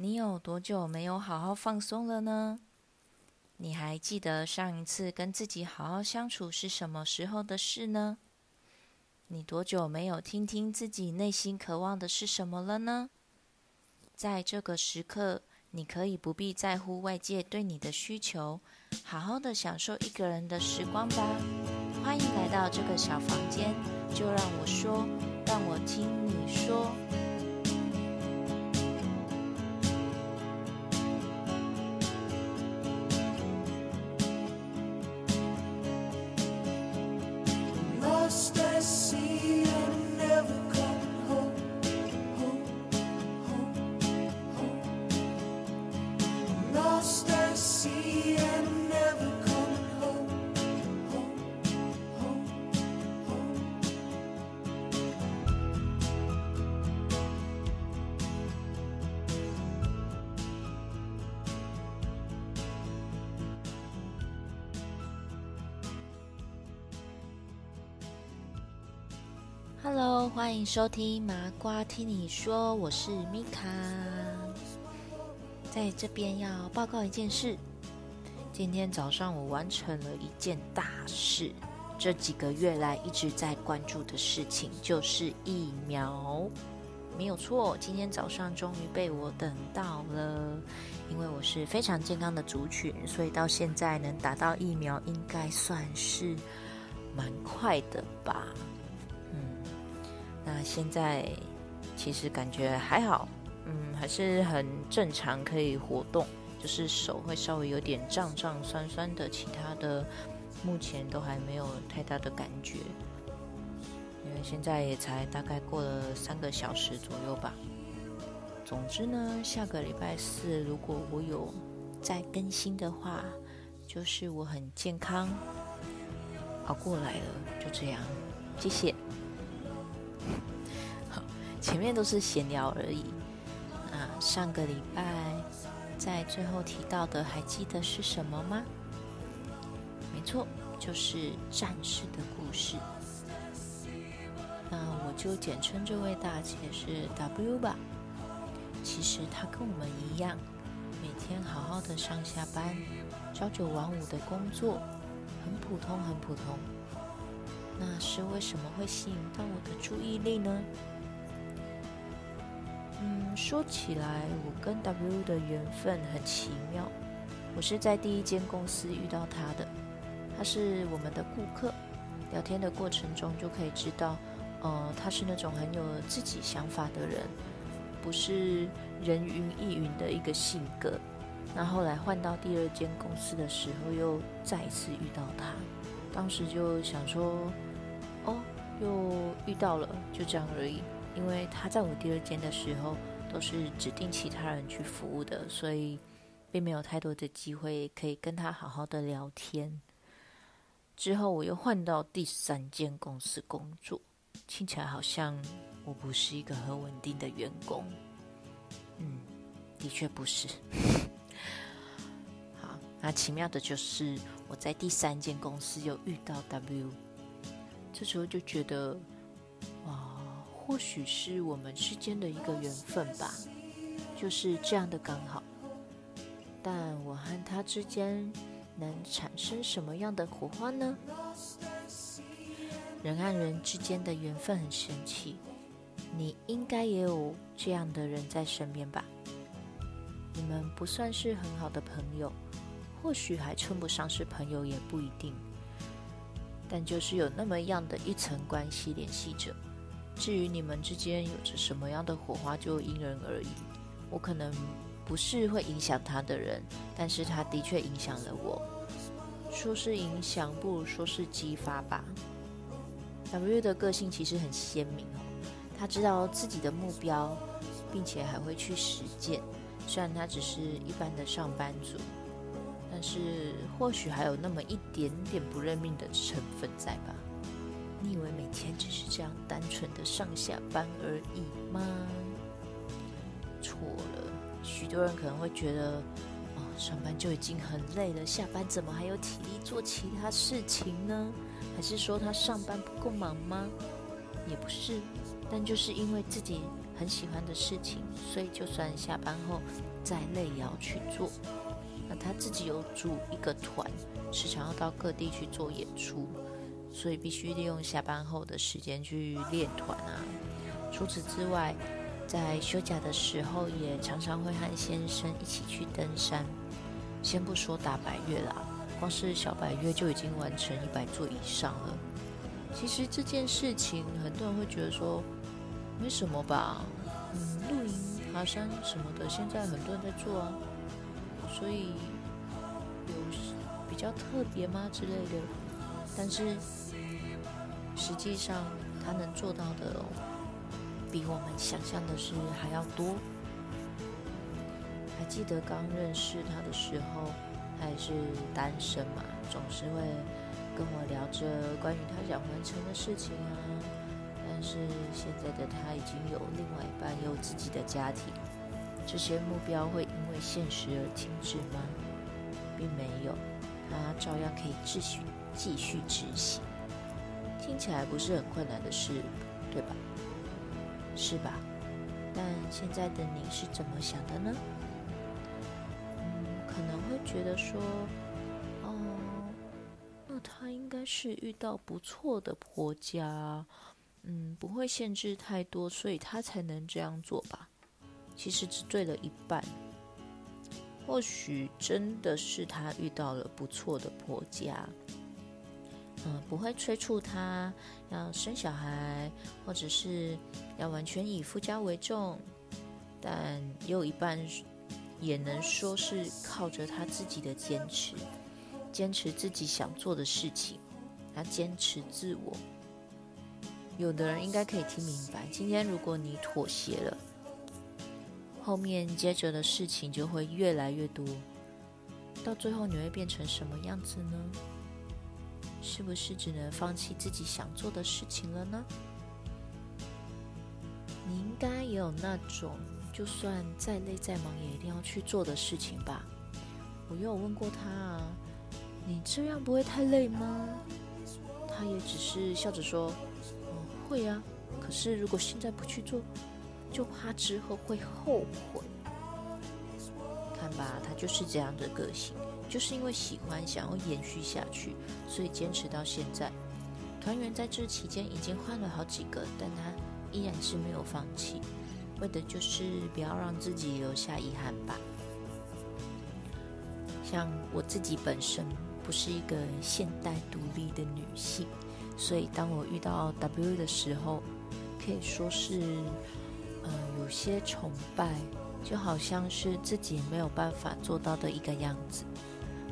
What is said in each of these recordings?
你有多久没有好好放松了呢？你还记得上一次跟自己好好相处是什么时候的事呢？你多久没有听听自己内心渴望的是什么了呢？在这个时刻，你可以不必在乎外界对你的需求，好好的享受一个人的时光吧。欢迎来到这个小房间，就让我说，让我听你说。Hello，欢迎收听麻瓜听你说，我是米卡，在这边要报告一件事。今天早上我完成了一件大事，这几个月来一直在关注的事情就是疫苗。没有错，今天早上终于被我等到了。因为我是非常健康的族群，所以到现在能打到疫苗，应该算是蛮快的吧。那现在其实感觉还好，嗯，还是很正常，可以活动，就是手会稍微有点胀胀酸酸的，其他的目前都还没有太大的感觉。因为现在也才大概过了三个小时左右吧。总之呢，下个礼拜四如果我有再更新的话，就是我很健康，熬过来了，就这样，谢谢。前面都是闲聊而已。啊，上个礼拜在最后提到的，还记得是什么吗？没错，就是战士的故事。那我就简称这位大姐是 W 吧。其实她跟我们一样，每天好好的上下班，朝九晚五的工作，很普通，很普通。那是为什么会吸引到我的注意力呢？说起来，我跟 W 的缘分很奇妙。我是在第一间公司遇到他的，他是我们的顾客。聊天的过程中就可以知道，呃，他是那种很有自己想法的人，不是人云亦云的一个性格。那后来换到第二间公司的时候，又再一次遇到他，当时就想说，哦，又遇到了，就这样而已。因为他在我第二间的时候都是指定其他人去服务的，所以并没有太多的机会可以跟他好好的聊天。之后我又换到第三间公司工作，听起来好像我不是一个很稳定的员工。嗯，的确不是。好，那奇妙的就是我在第三间公司又遇到 W，这时候就觉得，哇，或许是我们之间的一个缘分吧，就是这样的刚好。但我和他之间。能产生什么样的火花呢？人和人之间的缘分很神奇，你应该也有这样的人在身边吧？你们不算是很好的朋友，或许还称不上是朋友，也不一定。但就是有那么样的一层关系联系着。至于你们之间有着什么样的火花，就因人而异。我可能。不是会影响他的人，但是他的确影响了我。说是影响，不如说是激发吧。W 的个性其实很鲜明哦，他知道自己的目标，并且还会去实践。虽然他只是一般的上班族，但是或许还有那么一点点不认命的成分在吧？你以为每天只是这样单纯的上下班而已吗？错了。许多人可能会觉得，哦，上班就已经很累了，下班怎么还有体力做其他事情呢？还是说他上班不够忙吗？也不是，但就是因为自己很喜欢的事情，所以就算下班后再累也要去做。那他自己有组一个团，时常要到各地去做演出，所以必须利用下班后的时间去练团啊。除此之外，在休假的时候，也常常会和先生一起去登山。先不说大百月啦，光是小百月就已经完成一百座以上了。其实这件事情，很多人会觉得说没什么吧，嗯，露营、爬山什么的，现在很多人在做啊，所以有比较特别吗之类的？但是实际上他能做到的，比我们想象的是还要多。还记得刚认识他的时候，他还是单身嘛，总是会跟我聊着关于他想完成的事情啊。但是现在的他已经有另外一半，有自己的家庭，这些目标会因为现实而停止吗？并没有，他照样可以继续继续执行。听起来不是很困难的事，对吧？是吧？但现在的你是怎么想的呢？嗯，可能会觉得说，哦，那他应该是遇到不错的婆家，嗯，不会限制太多，所以他才能这样做吧？其实只对了一半。或许真的是他遇到了不错的婆家，嗯，不会催促他要生小孩，或者是要完全以夫家为重，但也有一半也能说是靠着他自己的坚持，坚持自己想做的事情，他坚持自我。有的人应该可以听明白，今天如果你妥协了。后面接着的事情就会越来越多，到最后你会变成什么样子呢？是不是只能放弃自己想做的事情了呢？你应该也有那种就算再累再忙也一定要去做的事情吧？我又有问过他啊，你这样不会太累吗？他也只是笑着说：“嗯，会啊。可是如果现在不去做。”就怕之后会后悔。看吧，他就是这样的个性，就是因为喜欢，想要延续下去，所以坚持到现在。团员在这期间已经换了好几个，但他依然是没有放弃，为的就是不要让自己留下遗憾吧。像我自己本身不是一个现代独立的女性，所以当我遇到 W 的时候，可以说是。嗯，有些崇拜，就好像是自己没有办法做到的一个样子。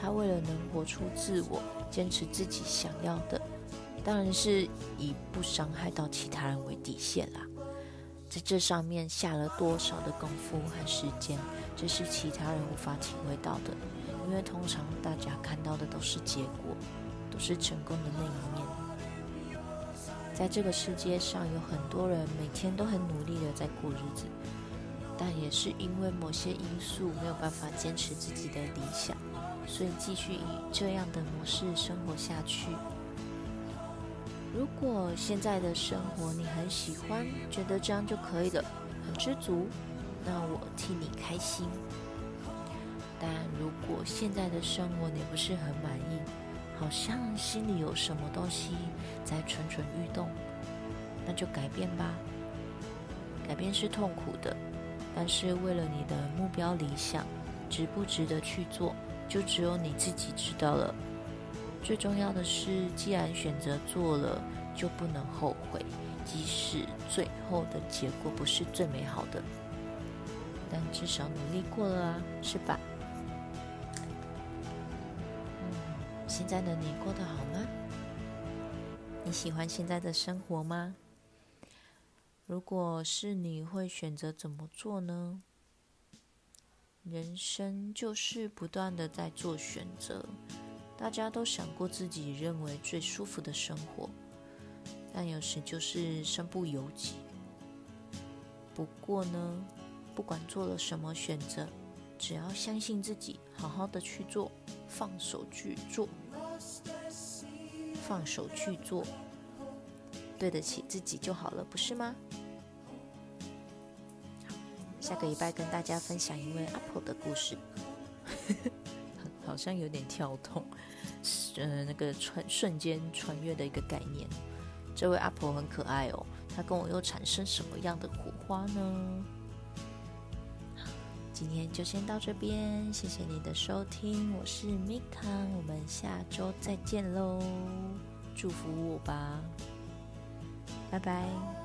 他为了能活出自我，坚持自己想要的，当然是以不伤害到其他人为底线啦。在这上面下了多少的功夫和时间，这是其他人无法体会到的。因为通常大家看到的都是结果，都是成功的那一面。在这个世界上，有很多人每天都很努力的在过日子，但也是因为某些因素没有办法坚持自己的理想，所以继续以这样的模式生活下去。如果现在的生活你很喜欢，觉得这样就可以了，很知足，那我替你开心。但如果现在的生活你不是很满意，好像心里有什么东西在蠢蠢欲动，那就改变吧。改变是痛苦的，但是为了你的目标理想，值不值得去做，就只有你自己知道了。最重要的是，既然选择做了，就不能后悔，即使最后的结果不是最美好的，但至少努力过了啊，是吧？现在的你过得好吗？你喜欢现在的生活吗？如果是你会选择怎么做呢？人生就是不断的在做选择，大家都想过自己认为最舒服的生活，但有时就是身不由己。不过呢，不管做了什么选择，只要相信自己，好好的去做，放手去做。放手去做，对得起自己就好了，不是吗？下个礼拜跟大家分享一位阿婆的故事，好像有点跳动，呃，那个穿瞬间穿越的一个概念。这位阿婆很可爱哦，她跟我又产生什么样的火花呢？今天就先到这边，谢谢你的收听，我是米卡，我们下周再见喽，祝福我吧，拜拜。